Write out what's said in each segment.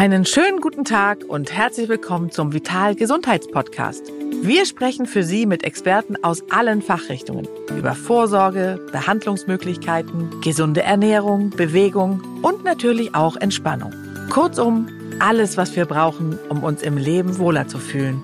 Einen schönen guten Tag und herzlich willkommen zum Vital Gesundheitspodcast. Wir sprechen für Sie mit Experten aus allen Fachrichtungen über Vorsorge, Behandlungsmöglichkeiten, gesunde Ernährung, Bewegung und natürlich auch Entspannung. Kurzum, alles, was wir brauchen, um uns im Leben wohler zu fühlen.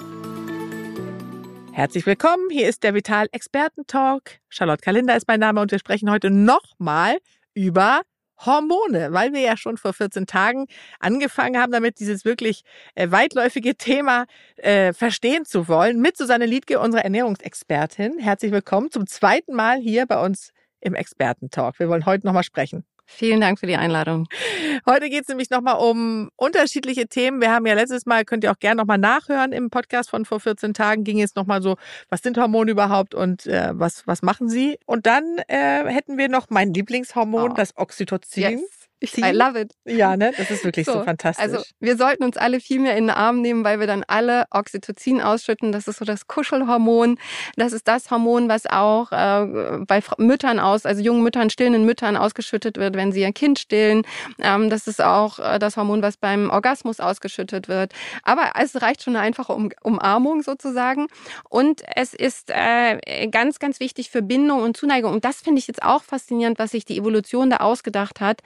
Herzlich willkommen, hier ist der Vital Experten Talk. Charlotte Kalinder ist mein Name und wir sprechen heute nochmal über Hormone, weil wir ja schon vor 14 Tagen angefangen haben, damit dieses wirklich äh, weitläufige Thema äh, verstehen zu wollen, mit Susanne Liedke, unserer Ernährungsexpertin. Herzlich willkommen zum zweiten Mal hier bei uns im Expertentalk. Wir wollen heute nochmal sprechen. Vielen Dank für die Einladung. Heute geht es nämlich nochmal um unterschiedliche Themen. Wir haben ja letztes Mal, könnt ihr auch gerne nochmal nachhören, im Podcast von vor 14 Tagen ging es nochmal so, was sind Hormone überhaupt und äh, was, was machen sie? Und dann äh, hätten wir noch mein Lieblingshormon, oh. das Oxytocin. Yes. I love it. Ja, ne? Das ist wirklich so, so, fantastisch. Also wir sollten uns alle viel mehr in den Arm nehmen, weil wir dann alle Oxytocin ausschütten. Das ist so das Kuschelhormon. Das ist das Hormon, was auch äh, bei Müttern aus, also jungen Müttern, stillenden Müttern ausgeschüttet wird, wenn sie ihr Kind stillen. Ähm, das ist auch äh, das Hormon, was beim Orgasmus ausgeschüttet wird. Aber es reicht schon eine einfache um Umarmung sozusagen. Und es ist äh, ganz, ganz wichtig für Bindung und Zuneigung. Und das finde ich jetzt auch faszinierend, was sich die Evolution da ausgedacht hat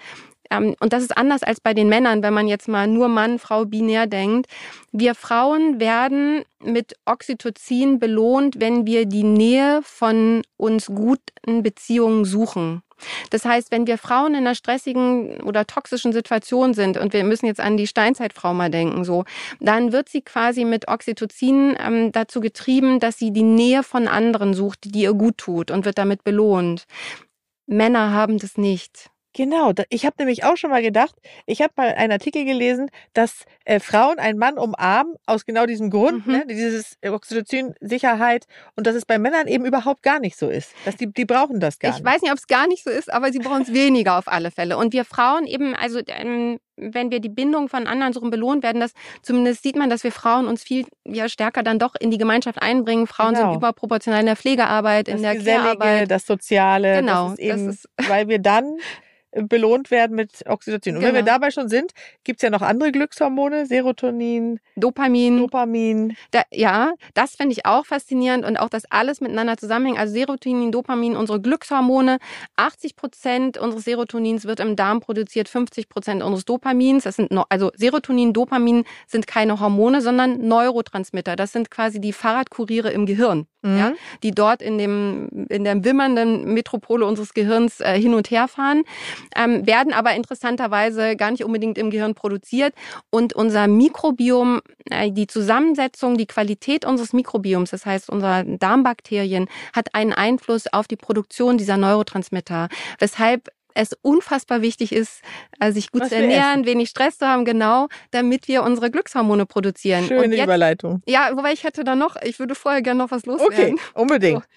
und das ist anders als bei den Männern, wenn man jetzt mal nur Mann, Frau binär denkt. Wir Frauen werden mit Oxytocin belohnt, wenn wir die Nähe von uns guten Beziehungen suchen. Das heißt, wenn wir Frauen in einer stressigen oder toxischen Situation sind und wir müssen jetzt an die Steinzeitfrau mal denken, so, dann wird sie quasi mit Oxytocin ähm, dazu getrieben, dass sie die Nähe von anderen sucht, die ihr gut tut und wird damit belohnt. Männer haben das nicht. Genau, ich habe nämlich auch schon mal gedacht, ich habe mal einen Artikel gelesen, dass äh, Frauen einen Mann umarmen aus genau diesem Grund, mhm. ne, dieses Oxytocin-Sicherheit und dass es bei Männern eben überhaupt gar nicht so ist. Dass die, die brauchen das gar ich nicht. Ich weiß nicht, ob es gar nicht so ist, aber sie brauchen es weniger auf alle Fälle. Und wir Frauen eben, also ähm, wenn wir die Bindung von anderen so belohnt werden, dass zumindest sieht man, dass wir Frauen uns viel ja, stärker dann doch in die Gemeinschaft einbringen. Frauen genau. sind überproportional in der Pflegearbeit, das in der Care-Arbeit. Das Soziale. Genau. Das ist eben, das ist weil wir dann belohnt werden mit Oxytocin. Und genau. wenn wir genau. dabei schon sind, gibt's ja noch andere Glückshormone, Serotonin, Dopamin. Dopamin. Da, ja, das finde ich auch faszinierend und auch, dass alles miteinander zusammenhängt. Also Serotonin, Dopamin, unsere Glückshormone. 80 Prozent unseres Serotonins wird im Darm produziert, 50 Prozent unseres Dopamins. Das sind also Serotonin, Dopamin sind keine Hormone, sondern Neurotransmitter. Das sind quasi die Fahrradkuriere im Gehirn, mhm. ja, die dort in dem in der wimmernden Metropole unseres Gehirns äh, hin und her fahren ähm, werden aber interessanterweise gar nicht unbedingt im Gehirn produziert. Und unser Mikrobiom, äh, die Zusammensetzung, die Qualität unseres Mikrobioms, das heißt unserer Darmbakterien, hat einen Einfluss auf die Produktion dieser Neurotransmitter, weshalb es unfassbar wichtig ist, äh, sich gut Was zu ernähren, wenig Stress zu haben, genau, damit wir unsere Glückshormone produzieren. Schöne jetzt, Überleitung. Ja, wobei ich hätte da noch, ich würde vorher gerne noch was loswerden. Okay, unbedingt. So.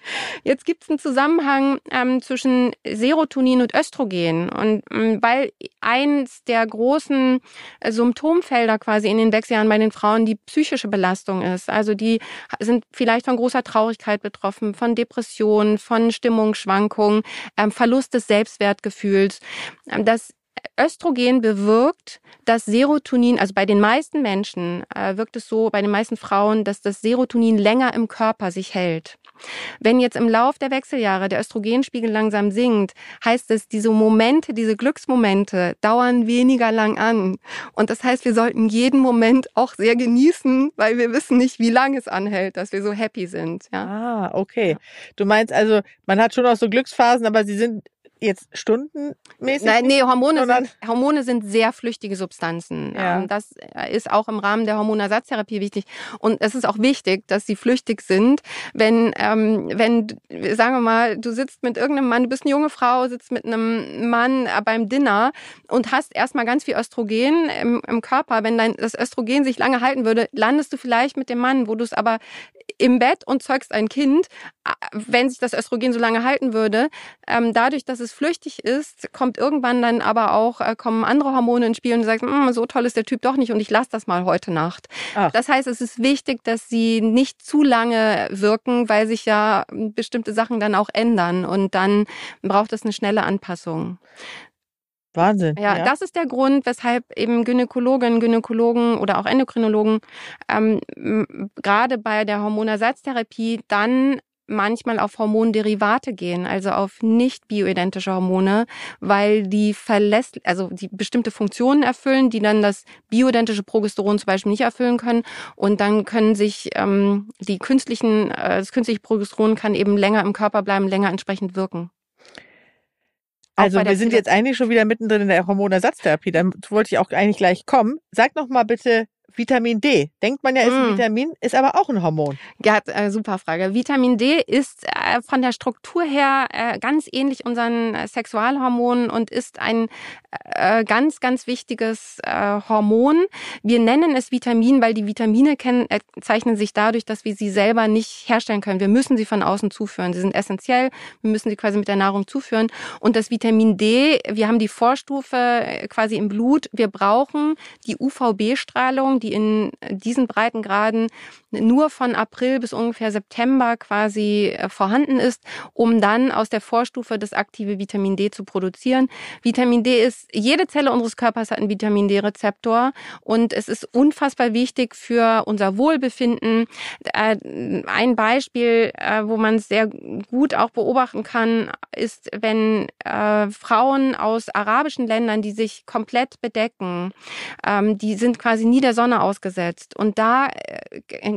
Jetzt gibt es einen Zusammenhang ähm, zwischen Serotonin und Östrogen. Und ähm, weil eins der großen äh, Symptomfelder quasi in den Wechseljahren bei den Frauen die psychische Belastung ist. Also die sind vielleicht von großer Traurigkeit betroffen, von Depressionen, von Stimmungsschwankungen, ähm, Verlust des Selbstwertgefühls fühlst. Ähm, das Östrogen bewirkt, dass Serotonin, also bei den meisten Menschen äh, wirkt es so, bei den meisten Frauen, dass das Serotonin länger im Körper sich hält. Wenn jetzt im Lauf der Wechseljahre der Östrogenspiegel langsam sinkt, heißt es, diese Momente, diese Glücksmomente dauern weniger lang an. Und das heißt, wir sollten jeden Moment auch sehr genießen, weil wir wissen nicht, wie lange es anhält, dass wir so happy sind. Ja. Ah, okay. Du meinst also, man hat schon auch so Glücksphasen, aber sie sind jetzt stundenmäßig? Nein, nee, Hormone sind, Hormone sind sehr flüchtige Substanzen. Ja. Ähm, das ist auch im Rahmen der Hormonersatztherapie wichtig. Und es ist auch wichtig, dass sie flüchtig sind. Wenn, ähm, wenn, sagen wir mal, du sitzt mit irgendeinem Mann, du bist eine junge Frau, sitzt mit einem Mann äh, beim Dinner und hast erstmal ganz viel Östrogen im, im Körper. Wenn dein, das Östrogen sich lange halten würde, landest du vielleicht mit dem Mann, wo du es aber im Bett und zeugst ein Kind, wenn sich das Östrogen so lange halten würde. Ähm, dadurch, dass es flüchtig ist, kommt irgendwann dann aber auch, äh, kommen andere Hormone ins Spiel und du sagst, mm, so toll ist der Typ doch nicht und ich lasse das mal heute Nacht. Ach. Das heißt, es ist wichtig, dass sie nicht zu lange wirken, weil sich ja bestimmte Sachen dann auch ändern und dann braucht es eine schnelle Anpassung. Wahnsinn. Ja, ja, das ist der Grund, weshalb eben Gynäkologinnen, Gynäkologen oder auch Endokrinologen ähm, gerade bei der Hormonersatztherapie dann manchmal auf Hormonderivate gehen, also auf nicht bioidentische Hormone, weil die verlässt, also die bestimmte Funktionen erfüllen, die dann das bioidentische Progesteron zum Beispiel nicht erfüllen können. Und dann können sich ähm, die künstlichen, äh, das künstliche Progesteron kann eben länger im Körper bleiben, länger entsprechend wirken. Also wir sind jetzt eigentlich schon wieder mittendrin in der Hormonersatztherapie. Da wollte ich auch eigentlich gleich kommen. Sag noch mal bitte, Vitamin D. Denkt man ja, ist ein mm. Vitamin, ist aber auch ein Hormon. Ja, äh, super Frage. Vitamin D ist äh, von der Struktur her äh, ganz ähnlich unseren äh, Sexualhormonen und ist ein äh, ganz, ganz wichtiges äh, Hormon. Wir nennen es Vitamin, weil die Vitamine kennen, zeichnen sich dadurch, dass wir sie selber nicht herstellen können. Wir müssen sie von außen zuführen. Sie sind essentiell. Wir müssen sie quasi mit der Nahrung zuführen. Und das Vitamin D, wir haben die Vorstufe quasi im Blut. Wir brauchen die UVB-Strahlung, die in diesen Breitengraden nur von April bis ungefähr September quasi äh, vorhanden ist, um dann aus der Vorstufe das aktive Vitamin D zu produzieren. Vitamin D ist, jede Zelle unseres Körpers hat einen Vitamin D-Rezeptor und es ist unfassbar wichtig für unser Wohlbefinden. Äh, ein Beispiel, äh, wo man es sehr gut auch beobachten kann, ist, wenn Frauen aus arabischen Ländern, die sich komplett bedecken, ähm, die sind quasi nie der Sonne ausgesetzt. Und da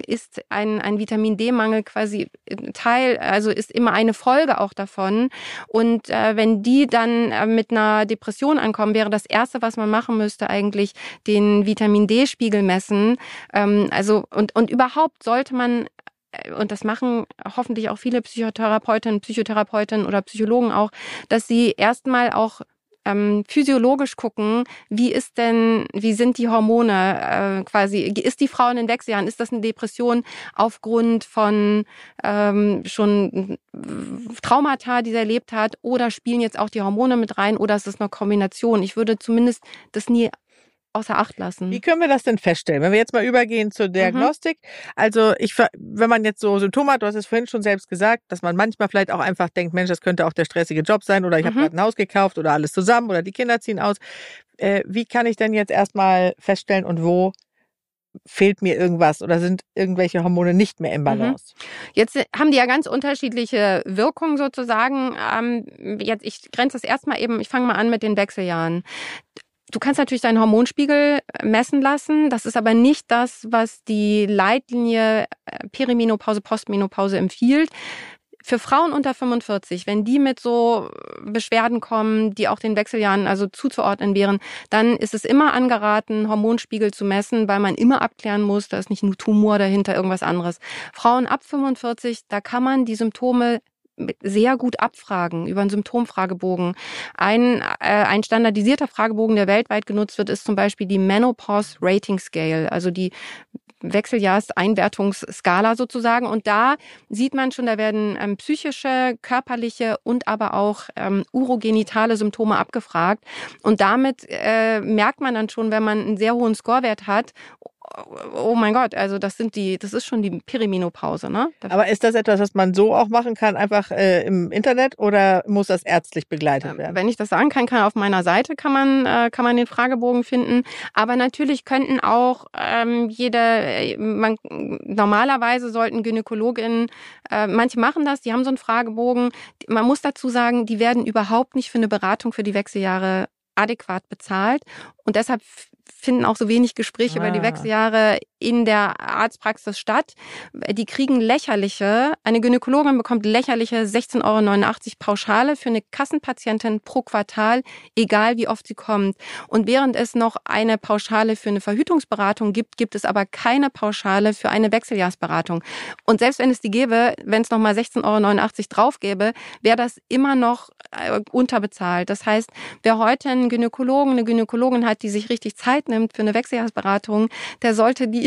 ist ein, ein Vitamin D-Mangel quasi Teil, also ist immer eine Folge auch davon. Und äh, wenn die dann äh, mit einer Depression ankommen, wäre das Erste, was man machen müsste, eigentlich den Vitamin D-Spiegel messen. Ähm, also und, und überhaupt sollte man äh, und das machen hoffentlich auch viele Psychotherapeutinnen, Psychotherapeutinnen oder Psychologen auch, dass sie erstmal auch ähm, physiologisch gucken, wie ist denn, wie sind die Hormone äh, quasi, ist die Frau in den Wechseljahren, ist das eine Depression aufgrund von ähm, schon Traumata, die sie erlebt hat, oder spielen jetzt auch die Hormone mit rein, oder ist es eine Kombination? Ich würde zumindest das nie außer Acht lassen. Wie können wir das denn feststellen? Wenn wir jetzt mal übergehen zur mhm. Diagnostik. Mhm. Also ich, wenn man jetzt so Symptome hat, du hast es vorhin schon selbst gesagt, dass man manchmal vielleicht auch einfach denkt, Mensch, das könnte auch der stressige Job sein oder ich mhm. habe gerade ein Haus gekauft oder alles zusammen oder die Kinder ziehen aus. Äh, wie kann ich denn jetzt erstmal feststellen und wo fehlt mir irgendwas oder sind irgendwelche Hormone nicht mehr im mhm. Balance? Jetzt haben die ja ganz unterschiedliche Wirkungen sozusagen. Ähm, jetzt, ich grenze das erstmal eben, ich fange mal an mit den Wechseljahren. Du kannst natürlich deinen Hormonspiegel äh, messen lassen. Das ist aber nicht das, was die Leitlinie äh, Perimenopause, Postmenopause empfiehlt. Für Frauen unter 45, wenn die mit so Beschwerden kommen, die auch den Wechseljahren also zuzuordnen wären, dann ist es immer angeraten, Hormonspiegel zu messen, weil man immer abklären muss, da ist nicht nur Tumor dahinter, irgendwas anderes. Frauen ab 45, da kann man die Symptome sehr gut abfragen über einen Symptomfragebogen. Ein, äh, ein standardisierter Fragebogen, der weltweit genutzt wird, ist zum Beispiel die Menopause Rating Scale, also die Wechseljahrseinwertungsskala sozusagen. Und da sieht man schon, da werden ähm, psychische, körperliche und aber auch ähm, urogenitale Symptome abgefragt. Und damit äh, merkt man dann schon, wenn man einen sehr hohen Scorewert hat, oh mein Gott, also das sind die, das ist schon die Perimenopause, ne? Aber ist das etwas, was man so auch machen kann, einfach äh, im Internet oder muss das ärztlich begleitet werden? Wenn ich das sagen kann, kann auf meiner Seite kann man äh, kann man den Fragebogen finden. Aber natürlich könnten auch ähm, jede, äh, man, normalerweise sollten Gynäkologinnen, äh, manche machen das, die haben so einen Fragebogen. Man muss dazu sagen, die werden überhaupt nicht für eine Beratung für die Wechseljahre adäquat bezahlt. Und deshalb finden auch so wenig Gespräche ah. über die ah. Wechseljahre in der Arztpraxis statt. Die kriegen lächerliche, eine Gynäkologin bekommt lächerliche 16,89 Euro Pauschale für eine Kassenpatientin pro Quartal, egal wie oft sie kommt. Und während es noch eine Pauschale für eine Verhütungsberatung gibt, gibt es aber keine Pauschale für eine Wechseljahrsberatung. Und selbst wenn es die gäbe, wenn es nochmal 16,89 Euro drauf gäbe, wäre das immer noch äh, unterbezahlt. Das heißt, wer heute einen Gynäkologen, eine Gynäkologin hat, die sich richtig Zeit nimmt für eine Wechseljahrsberatung, der sollte die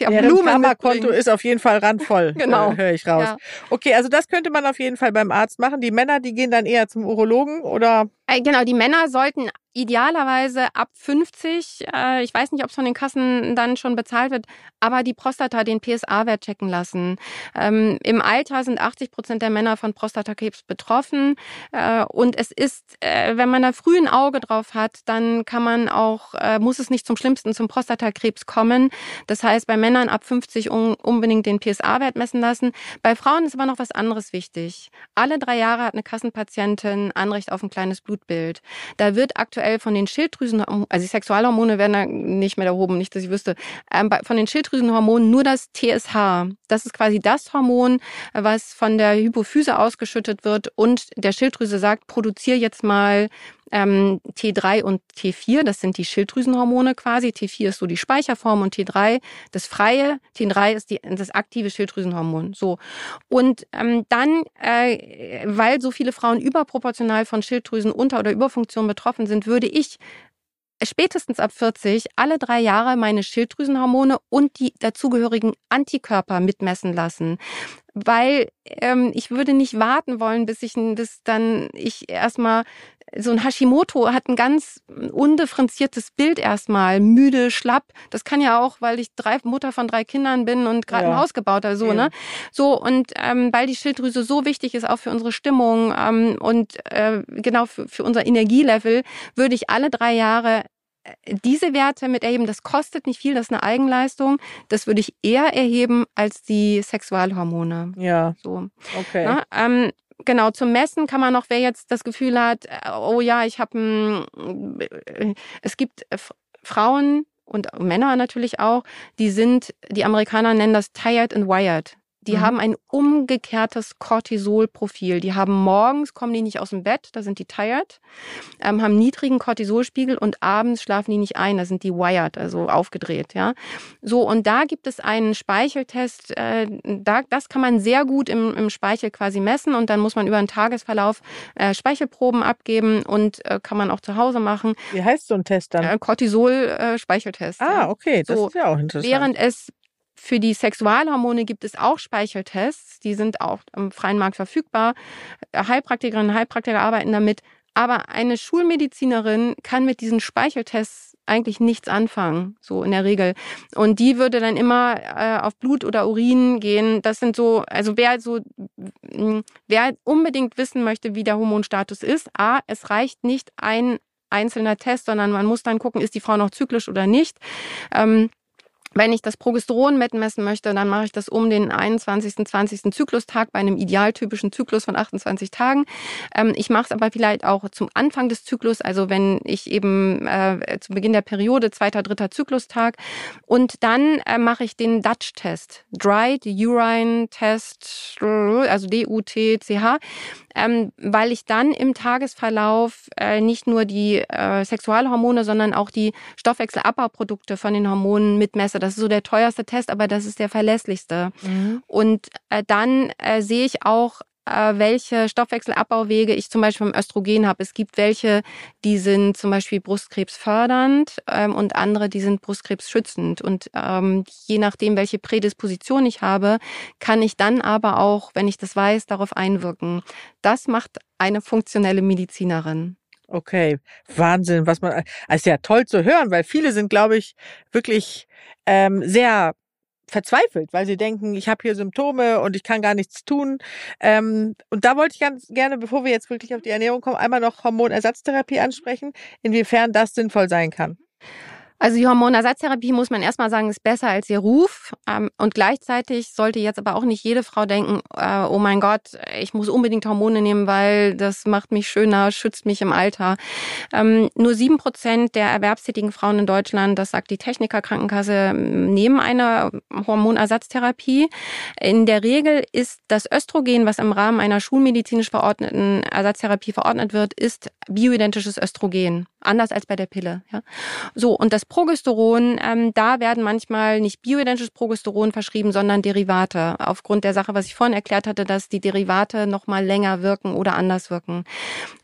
der Deren Blumen Karma-Konto mitbringen. ist auf jeden Fall randvoll. Genau. Äh, Höre ich raus. Ja. Okay, also das könnte man auf jeden Fall beim Arzt machen. Die Männer, die gehen dann eher zum Urologen oder Äh, Genau, die Männer sollten idealerweise ab 50, äh, ich weiß nicht, ob es von den Kassen dann schon bezahlt wird, aber die Prostata, den PSA-Wert checken lassen. Ähm, Im Alter sind 80 Prozent der Männer von Prostatakrebs betroffen. Äh, und es ist, äh, wenn man da früh ein Auge drauf hat, dann kann man auch, äh, muss es nicht zum Schlimmsten, zum Prostatakrebs kommen. Das heißt, bei Männern ab 50 un unbedingt den PSA-Wert messen lassen. Bei Frauen ist aber noch was anderes wichtig. Alle drei Jahre hat eine Kassenpatientin Anrecht auf ein kleines Blutbild. Da wird aktuell von den Schilddrüsen, also die Sexualhormone werden da nicht mehr erhoben, nicht, dass ich wüsste, ähm, von den Schilddrüsenhormonen nur das TSH. Das ist quasi das Hormon, was von der Hypophyse ausgeschüttet wird und der Schilddrüse sagt, produziere jetzt mal ähm, T3 und T4, das sind die Schilddrüsenhormone quasi. T4 ist so die Speicherform und T3 das freie. T3 ist die, das aktive Schilddrüsenhormon. So. Und ähm, dann, äh, weil so viele Frauen überproportional von Schilddrüsenunter- oder Überfunktion betroffen sind, würde ich spätestens ab 40 alle drei Jahre meine Schilddrüsenhormone und die dazugehörigen Antikörper mitmessen lassen. Weil ähm, ich würde nicht warten wollen, bis ich bis dann ich erstmal so ein Hashimoto hat ein ganz undifferenziertes Bild erstmal, müde, schlapp. Das kann ja auch, weil ich drei, Mutter von drei Kindern bin und gerade Ja. ein Haus gebaut habe, so, Eben. ne? So, und ähm, weil die Schilddrüse so wichtig ist, auch für unsere Stimmung ähm, und äh, genau für, für unser Energielevel, würde ich alle drei Jahre diese Werte mit erheben. Das kostet nicht viel, das ist eine Eigenleistung. Das würde ich eher erheben als die Sexualhormone. ja, So. okay. Ne? Ähm, genau, zum Messen kann man noch, wer jetzt das Gefühl hat, äh, oh ja, ich habe ein, es gibt äh, Frauen und Männer natürlich auch, die sind, die Amerikaner nennen das tired and wired. Die Mhm. haben ein umgekehrtes Cortisolprofil. Die haben morgens, kommen die nicht aus dem Bett, da sind die tired, ähm, haben niedrigen Cortisolspiegel und abends schlafen die nicht ein, da sind die wired, also aufgedreht, ja. So, und da gibt es einen Speicheltest, äh, da, das kann man sehr gut im, im Speichel quasi messen und dann muss man über einen Tagesverlauf äh, Speichelproben abgeben und äh, kann man auch zu Hause machen. Wie heißt so ein Test dann? Äh, Cortisol-Speicheltest. ah, okay, das so, ist ja auch interessant. Während es für die Sexualhormone gibt es auch Speicheltests, die sind auch im freien Markt verfügbar. Heilpraktikerinnen und Heilpraktiker arbeiten damit. Aber eine Schulmedizinerin kann mit diesen Speicheltests eigentlich nichts anfangen, so in der Regel. Und die würde dann immer äh, auf Blut oder Urin gehen. Das sind so, also wer so, mh, wer unbedingt wissen möchte, wie der Hormonstatus ist, a, es reicht nicht ein einzelner Test, sondern man muss dann gucken, ist die Frau noch zyklisch oder nicht. Ähm, wenn ich das Progesteron mitmessen möchte, dann mache ich das um den 21., 20. Zyklustag bei einem idealtypischen Zyklus von 28 Tagen. Ähm, ich mache es aber vielleicht auch zum Anfang des Zyklus, also wenn ich eben äh, zu Beginn der Periode, zweiter, dritter Zyklustag. Und dann äh, mache ich den Dutch-Test, Dried Urine Test, also D-U-T-C-H, ähm, weil ich dann im Tagesverlauf äh, nicht nur die äh, Sexualhormone, sondern auch die Stoffwechselabbauprodukte von den Hormonen mitmesse. Das ist so der teuerste Test, aber das ist der verlässlichste. Mhm. Und äh, dann äh, sehe ich auch, äh, welche Stoffwechselabbauwege ich zum Beispiel vom Östrogen habe. Es gibt welche, die sind zum Beispiel Brustkrebs fördernd ähm, und andere, die sind Brustkrebs schützend. Und ähm, je nachdem, welche Prädisposition ich habe, kann ich dann aber auch, wenn ich das weiß, darauf einwirken. Das macht eine funktionelle Medizinerin. Okay, Wahnsinn, was man, es ist ja toll zu hören, weil viele sind, glaube ich, wirklich ähm, sehr verzweifelt, weil sie denken, ich habe hier Symptome und ich kann gar nichts tun. Ähm, und da wollte ich ganz gerne, bevor wir jetzt wirklich auf die Ernährung kommen, einmal noch Hormonersatztherapie ansprechen, inwiefern das sinnvoll sein kann. Also die Hormonersatztherapie muss man erstmal sagen, ist besser als ihr Ruf. Ähm, und gleichzeitig sollte jetzt aber auch nicht jede Frau denken, äh, oh mein Gott, ich muss unbedingt Hormone nehmen, weil das macht mich schöner, schützt mich im Alter. Ähm, nur sieben Prozent der erwerbstätigen Frauen in Deutschland, das sagt die Techniker Krankenkasse, nehmen eine Hormonersatztherapie. In der Regel ist das Östrogen, was im Rahmen einer schulmedizinisch verordneten Ersatztherapie verordnet wird, ist bioidentisches Östrogen. Anders als bei der Pille. Ja? So, und das Progesteron, ähm, da werden manchmal nicht bioidentisches Progesteron verschrieben, sondern Derivate. Aufgrund der Sache, was ich vorhin erklärt hatte, dass die Derivate nochmal länger wirken oder anders wirken.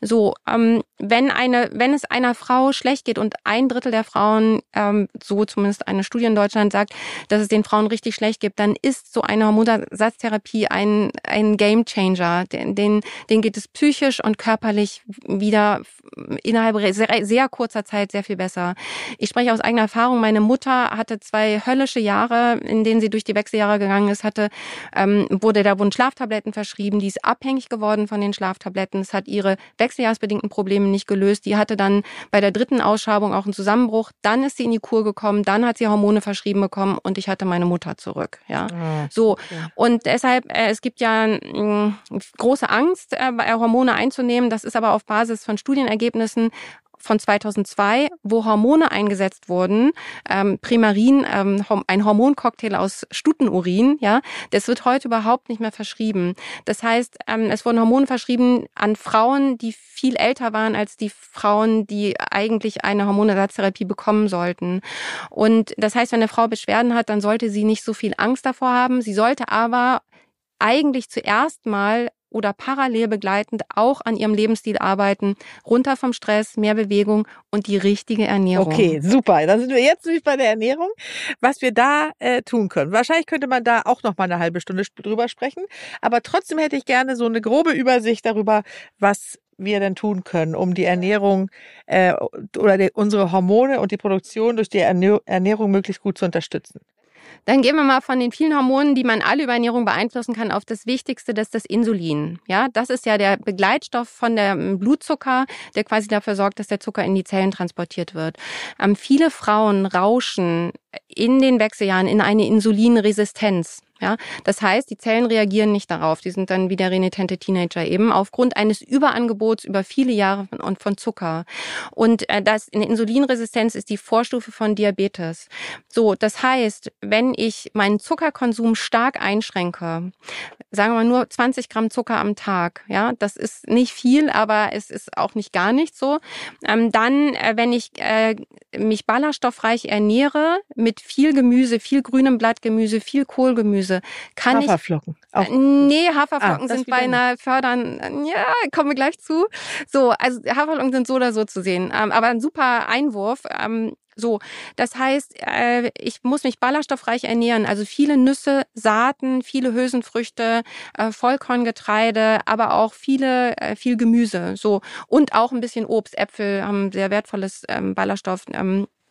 So, ähm, wenn eine, wenn es einer Frau schlecht geht und ein Drittel der Frauen, ähm, so zumindest eine Studie in Deutschland sagt, dass es den Frauen richtig schlecht gibt, dann ist so eine Hormonersatztherapie ein, ein Game Changer. Den, den, den geht es psychisch und körperlich wieder innerhalb sehr, sehr kurzer Zeit sehr viel besser. Ich spreche aus eigener Erfahrung. Meine Mutter hatte zwei höllische Jahre, in denen sie durch die Wechseljahre gegangen ist, hatte, ähm, wurde da wurden Schlaftabletten verschrieben. Die ist abhängig geworden von den Schlaftabletten. Es hat ihre wechseljahrsbedingten Probleme nicht gelöst. Die hatte dann bei der dritten Ausschabung auch einen Zusammenbruch. Dann ist sie in die Kur gekommen. Dann hat sie Hormone verschrieben bekommen und ich hatte meine Mutter zurück. Ja, oh, so okay. und deshalb äh, es gibt ja äh, große Angst, äh, Hormone einzunehmen. Das ist aber auf Basis von Studienergebnissen von 2002, wo Hormone eingesetzt wurden, ähm, Primarin, ähm, ein Hormoncocktail aus Stutenurin, ja, das wird heute überhaupt nicht mehr verschrieben. Das heißt, ähm, es wurden Hormone verschrieben an Frauen, die viel älter waren als die Frauen, die eigentlich eine Hormonersatztherapie bekommen sollten. Und das heißt, wenn eine Frau Beschwerden hat, dann sollte sie nicht so viel Angst davor haben. Sie sollte aber eigentlich zuerst mal oder parallel begleitend auch an ihrem Lebensstil arbeiten. Runter vom Stress, mehr Bewegung und die richtige Ernährung. Okay, super. Dann sind wir jetzt nämlich bei der Ernährung. Was wir da äh, tun können. Wahrscheinlich könnte man da auch noch mal eine halbe Stunde drüber sprechen. Aber trotzdem hätte ich gerne so eine grobe Übersicht darüber, was wir denn tun können, um die Ernährung äh, oder die, unsere Hormone und die Produktion durch die Ernährung möglichst gut zu unterstützen. Dann gehen wir mal von den vielen Hormonen, die man alle über Ernährung beeinflussen kann, auf das Wichtigste, das ist das Insulin. Ja, das ist ja der Begleitstoff von der Blutzucker, der quasi dafür sorgt, dass der Zucker in die Zellen transportiert wird. Ähm, viele Frauen rauschen in den Wechseljahren in eine Insulinresistenz. Ja, das heißt, die Zellen reagieren nicht darauf. Die sind dann wie der renitente Teenager eben aufgrund eines Überangebots über viele Jahre von, von Zucker. Und äh, das eine Insulinresistenz ist die Vorstufe von Diabetes. So, das heißt, wenn ich meinen Zuckerkonsum stark einschränke, sagen wir mal nur 20 Gramm Zucker am Tag, ja, das ist nicht viel, aber es ist auch nicht gar nicht so. Ähm, dann, äh, wenn ich äh, mich ballaststoffreich ernähre mit viel Gemüse, viel grünem Blattgemüse, viel Kohlgemüse Gemüse. Kann Haferflocken. Ich, auch. Nee, Haferflocken ah, sind beinahe fördern. Ja, kommen wir gleich zu. So, also Haferflocken sind so oder so zu sehen. Ähm, aber ein super Einwurf. Ähm, so, das heißt, äh, ich muss mich ballaststoffreich ernähren. Also viele Nüsse, Saaten, viele Hülsenfrüchte, äh, Vollkorngetreide, aber auch viele, äh, viel Gemüse. So und auch ein bisschen Obst. Äpfel haben sehr wertvolles ähm, Ballaststoff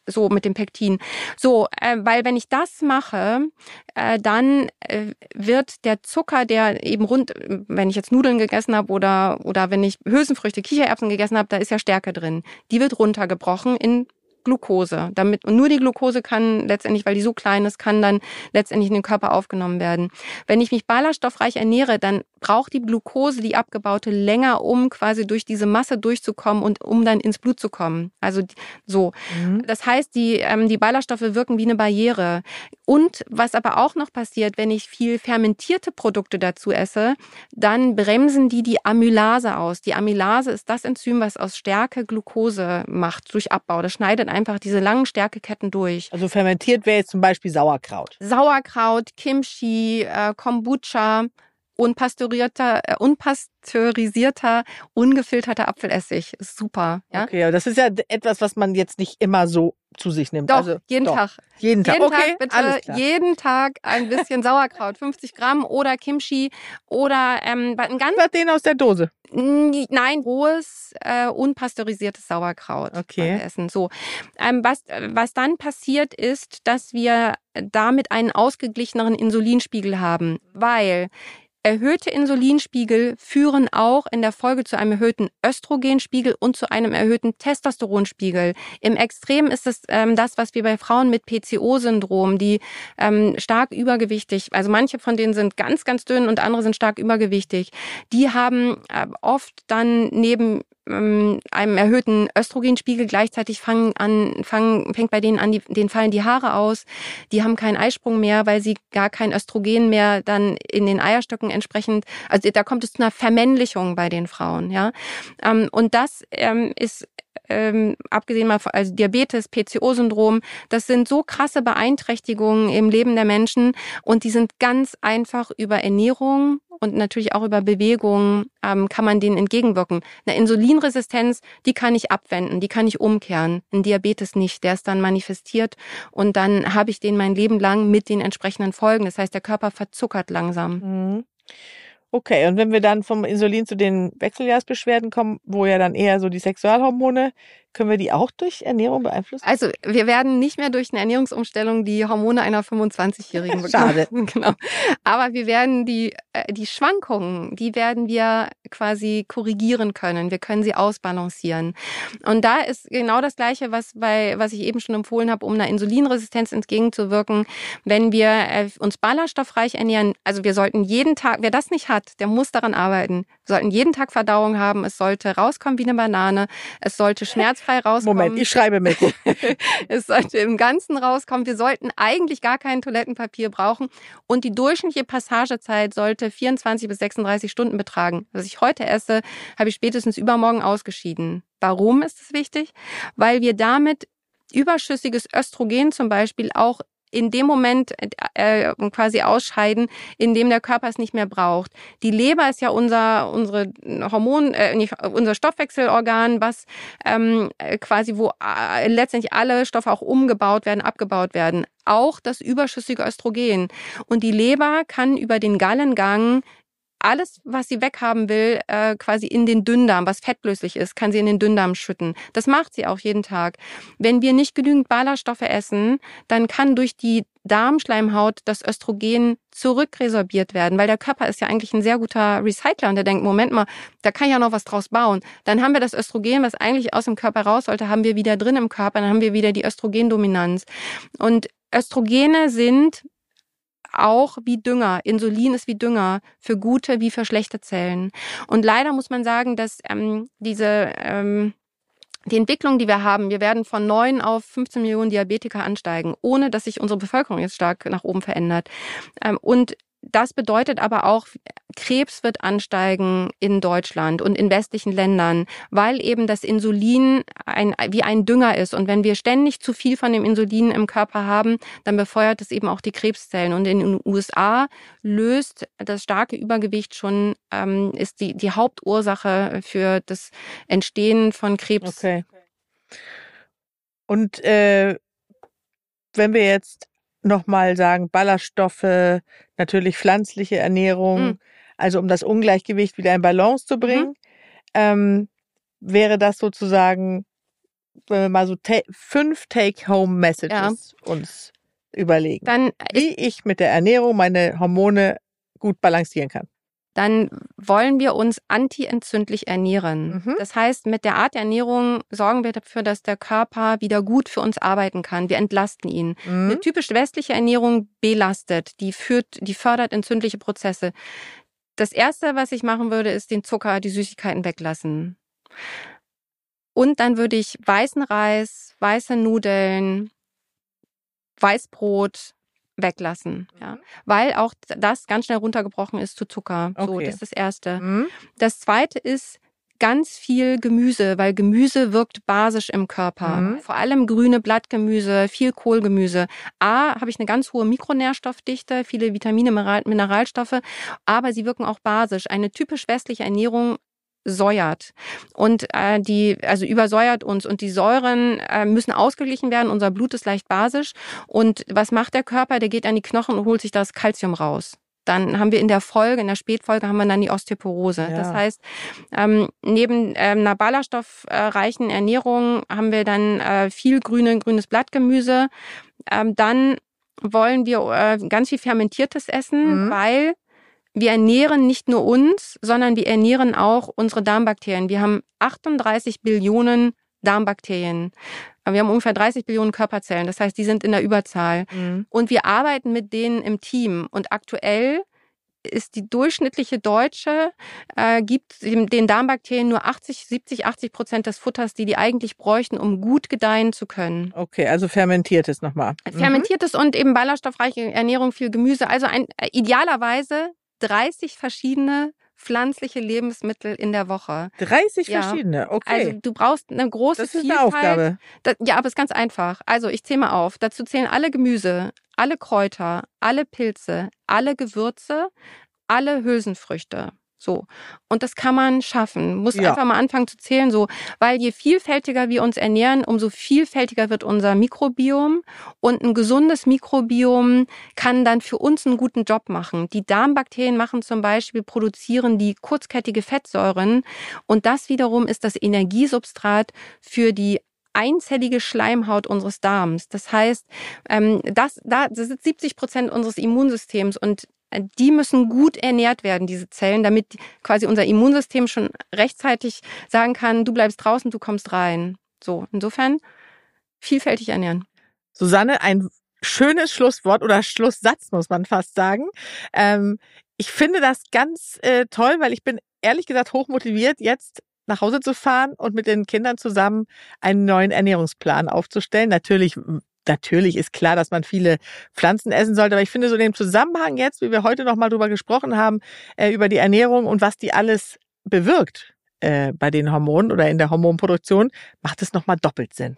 so mit dem Pektin. So, äh, weil wenn ich das mache, äh, dann äh, wird der Zucker, der eben rund, wenn ich jetzt Nudeln gegessen habe oder oder wenn ich Hülsenfrüchte, Kichererbsen gegessen habe, da ist ja Stärke drin. Die wird runtergebrochen in Glucose. Damit, und nur die Glucose kann letztendlich, weil die so klein ist, kann dann letztendlich in den Körper aufgenommen werden. Wenn ich mich ballaststoffreich ernähre, dann braucht die Glucose, die abgebaute, länger, um quasi durch diese Masse durchzukommen und um dann ins Blut zu kommen. Also so. Mhm. Das heißt, die, ähm, die Ballaststoffe wirken wie eine Barriere. Und was aber auch noch passiert, wenn ich viel fermentierte Produkte dazu esse, dann bremsen die die Amylase aus. Die Amylase ist das Enzym, was aus Stärke Glucose macht durch Abbau. Das schneidet einfach diese langen Stärkeketten durch. Also fermentiert wäre jetzt zum Beispiel Sauerkraut. Sauerkraut, Kimchi, äh, Kombucha, unpasteurisierter, äh, unpasteurisierter, ungefilterter Apfelessig. Super. Ja? Okay, aber das ist ja etwas, was man jetzt nicht immer so zu sich nimmt. Doch, also, jeden doch. Tag. Jeden Tag. Jeden okay, Tag bitte jeden Tag ein bisschen Sauerkraut, 50 Gramm oder Kimchi oder ähm, ein ganz. Was den aus der Dose? Nein, rohes, äh, unpasteurisiertes Sauerkraut okay. essen. So, ähm, was was dann passiert ist, dass wir damit einen ausgeglicheneren Insulinspiegel haben, weil Erhöhte Insulinspiegel führen auch in der Folge zu einem erhöhten Östrogenspiegel und zu einem erhöhten Testosteronspiegel. Im Extrem ist es ähm, das, was wir bei Frauen mit PCO-Syndrom, die ähm, stark übergewichtig, also manche von denen sind ganz, ganz dünn und andere sind stark übergewichtig, die haben äh, oft dann neben ähm, einem erhöhten Östrogenspiegel. Gleichzeitig fangen an, fangen, fängt bei denen an, die, denen fallen die Haare aus. Die haben keinen Eisprung mehr, weil sie gar kein Östrogen mehr dann in den Eierstöcken entsprechend, also da kommt es zu einer Vermännlichung bei den Frauen, ja. Ähm, und das ähm, ist ähm, abgesehen mal von also Diabetes, PCO-Syndrom, das sind so krasse Beeinträchtigungen im Leben der Menschen und die sind ganz einfach über Ernährung und natürlich auch über Bewegung ähm, kann man denen entgegenwirken. Eine Insulinresistenz, die kann ich abwenden, die kann ich umkehren. Ein Diabetes nicht, der ist dann manifestiert und dann habe ich den mein Leben lang mit den entsprechenden Folgen. Das heißt, der Körper verzuckert langsam. Mhm. Okay, und wenn wir dann vom Insulin zu den Wechseljahrsbeschwerden kommen, wo ja dann eher so die Sexualhormone können wir die auch durch Ernährung beeinflussen? Also wir werden nicht mehr durch eine Ernährungsumstellung die Hormone einer 25-Jährigen bekommen. Schade. genau. Aber wir werden die, äh, die Schwankungen, die werden wir quasi korrigieren können. Wir können sie ausbalancieren. Und da ist genau das Gleiche, was, bei, was ich eben schon empfohlen habe, um einer Insulinresistenz entgegenzuwirken. Wenn wir äh, uns ballaststoffreich ernähren, also wir sollten jeden Tag, wer das nicht hat, der muss daran arbeiten. Wir sollten jeden Tag Verdauung haben. Es sollte rauskommen wie eine Banane. Es sollte Schmerz schmerzfrei rauskommen. Moment, ich schreibe mit. es sollte im Ganzen rauskommen. Wir sollten eigentlich gar kein Toilettenpapier brauchen. Und die durchschnittliche Passagezeit sollte 24 bis 36 Stunden betragen. Was ich heute esse, habe ich spätestens übermorgen ausgeschieden. Warum ist es wichtig? Weil wir damit überschüssiges Östrogen zum Beispiel auch in dem Moment äh, quasi ausscheiden, in dem der Körper es nicht mehr braucht. Die Leber ist ja unser unsere Hormon, äh, nicht, unser Stoffwechselorgan, was ähm, quasi wo äh, letztendlich alle Stoffe auch umgebaut werden, abgebaut werden. Auch das überschüssige Östrogen. Und die Leber kann über den Gallengang alles, was sie weghaben will, äh, quasi in den Dünndarm, was fettlöslich ist, kann sie in den Dünndarm schütten. Das macht sie auch jeden Tag. Wenn wir nicht genügend Ballaststoffe essen, dann kann durch die Darmschleimhaut das Östrogen zurückresorbiert werden, weil der Körper ist ja eigentlich ein sehr guter Recycler und der denkt, Moment mal, da kann ich ja noch was draus bauen. Dann haben wir das Östrogen, was eigentlich aus dem Körper raus sollte, haben wir wieder drin im Körper, dann haben wir wieder die Östrogendominanz. Und Östrogene sind auch wie Dünger. Insulin ist wie Dünger für gute wie für schlechte Zellen. Und leider muss man sagen, dass ähm, diese ähm, die Entwicklung, die wir haben, wir werden von 9 auf 15 Millionen Diabetiker ansteigen, ohne dass sich unsere Bevölkerung jetzt stark nach oben verändert. Ähm, und das bedeutet aber auch, Krebs wird ansteigen in Deutschland und in westlichen Ländern, weil eben das Insulin ein, wie ein Dünger ist. Und wenn wir ständig zu viel von dem Insulin im Körper haben, dann befeuert es eben auch die Krebszellen. Und in den USA löst das starke Übergewicht schon, ähm, ist die, die Hauptursache für das Entstehen von Krebs. Okay. Und äh, wenn wir jetzt nochmal sagen, Ballaststoffe, natürlich pflanzliche Ernährung, mhm. also um das Ungleichgewicht wieder in Balance zu bringen, mhm. ähm, wäre das sozusagen, wenn wir mal so ta fünf Take-Home-Messages ja. uns überlegen, Dann wie ich mit der Ernährung meine Hormone gut balancieren kann dann wollen wir uns antientzündlich ernähren. Mhm. Das heißt, mit der Art der Ernährung sorgen wir dafür, dass der Körper wieder gut für uns arbeiten kann. Wir entlasten ihn. Mhm. Eine typisch westliche Ernährung belastet, die führt, die fördert entzündliche Prozesse. Das erste, was ich machen würde, ist den Zucker, die Süßigkeiten weglassen. Und dann würde ich weißen Reis, weiße Nudeln, Weißbrot, weglassen, ja, mhm. weil auch das ganz schnell runtergebrochen ist zu Zucker. Okay. So, das ist das erste. Mhm. Das zweite ist ganz viel Gemüse, weil Gemüse wirkt basisch im Körper. Mhm. Vor allem grüne Blattgemüse, viel Kohlgemüse. A, habe ich eine ganz hohe Mikronährstoffdichte, viele Vitamine, Mineralstoffe, aber sie wirken auch basisch. Eine typisch westliche Ernährung säuert und äh, die also übersäuert uns und die Säuren äh, müssen ausgeglichen werden. Unser Blut ist leicht basisch und was macht der Körper? Der geht an die Knochen und holt sich das Kalzium raus. Dann haben wir in der Folge, in der Spätfolge haben wir dann die Osteoporose. Ja. Das heißt, ähm, neben ähm, einer ballaststoffreichen Ernährung haben wir dann äh, viel grüne, grünes Blattgemüse. Ähm, dann wollen wir äh, ganz viel fermentiertes essen, mhm. weil wir ernähren nicht nur uns, sondern wir ernähren auch unsere Darmbakterien. Wir haben 38 Billionen Darmbakterien. Wir haben ungefähr 30 Billionen Körperzellen. Das heißt, die sind in der Überzahl. Mhm. Und wir arbeiten mit denen im Team. Und aktuell ist die durchschnittliche Deutsche, äh, gibt den Darmbakterien nur 80, 70, 80 Prozent des Futters, die die eigentlich bräuchten, um gut gedeihen zu können. Okay, also fermentiertes nochmal. Mhm. Fermentiertes und eben ballaststoffreiche Ernährung, viel Gemüse. Also ein, äh, idealerweise 30 verschiedene pflanzliche Lebensmittel in der Woche. 30 ja. verschiedene, okay. Also du brauchst eine große das ist Vielfalt. Eine Aufgabe. Das, ja, aber es ist ganz einfach. Also ich zähle mal auf. Dazu zählen alle Gemüse, alle Kräuter, alle Pilze, alle Gewürze, alle Hülsenfrüchte. So. Und das kann man schaffen. Muss ja. einfach mal anfangen zu zählen, so. Weil je vielfältiger wir uns ernähren, umso vielfältiger wird unser Mikrobiom. Und ein gesundes Mikrobiom kann dann für uns einen guten Job machen. Die Darmbakterien machen zum Beispiel, produzieren die kurzkettige Fettsäuren. Und das wiederum ist das Energiesubstrat für die einzellige Schleimhaut unseres Darms. Das heißt, ähm, das, da, das sind 70 Prozent unseres Immunsystems und die müssen gut ernährt werden, diese Zellen, damit quasi unser Immunsystem schon rechtzeitig sagen kann, du bleibst draußen, du kommst rein. So, insofern vielfältig ernähren. Susanne, ein schönes Schlusswort oder Schlusssatz, muss man fast sagen. Ähm, ich finde das ganz äh, toll, weil ich bin ehrlich gesagt hochmotiviert, jetzt nach Hause zu fahren und mit den Kindern zusammen einen neuen Ernährungsplan aufzustellen. Natürlich natürlich ist klar, dass man viele Pflanzen essen sollte, aber ich finde so in dem Zusammenhang jetzt, wie wir heute noch mal drüber gesprochen haben, äh, über die Ernährung und was die alles bewirkt äh, bei den Hormonen oder in der Hormonproduktion, macht es noch mal doppelt Sinn.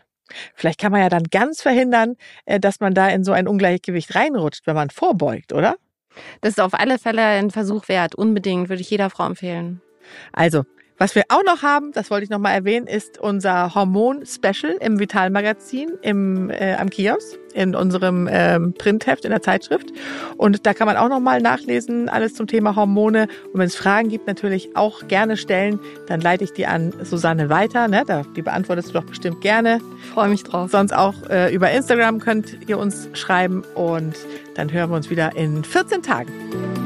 Vielleicht kann man ja dann ganz verhindern, äh, dass man da in so ein Ungleichgewicht reinrutscht, wenn man vorbeugt, oder? Das ist auf alle Fälle ein Versuch wert. Unbedingt würde ich jeder Frau empfehlen. Also, was wir auch noch haben, das wollte ich noch mal erwähnen, ist unser Hormon-Special im Vital-Magazin im, äh, am Kiosk, in unserem ähm, Printheft, in der Zeitschrift. Und da kann man auch noch mal nachlesen, alles zum Thema Hormone. Und wenn es Fragen gibt, natürlich auch gerne stellen. Dann leite ich die an Susanne weiter. Ne? Da, die beantwortest du doch bestimmt gerne. Freue mich drauf. Sonst auch äh, über Instagram könnt ihr uns schreiben. Und dann hören wir uns wieder in 14 Tagen.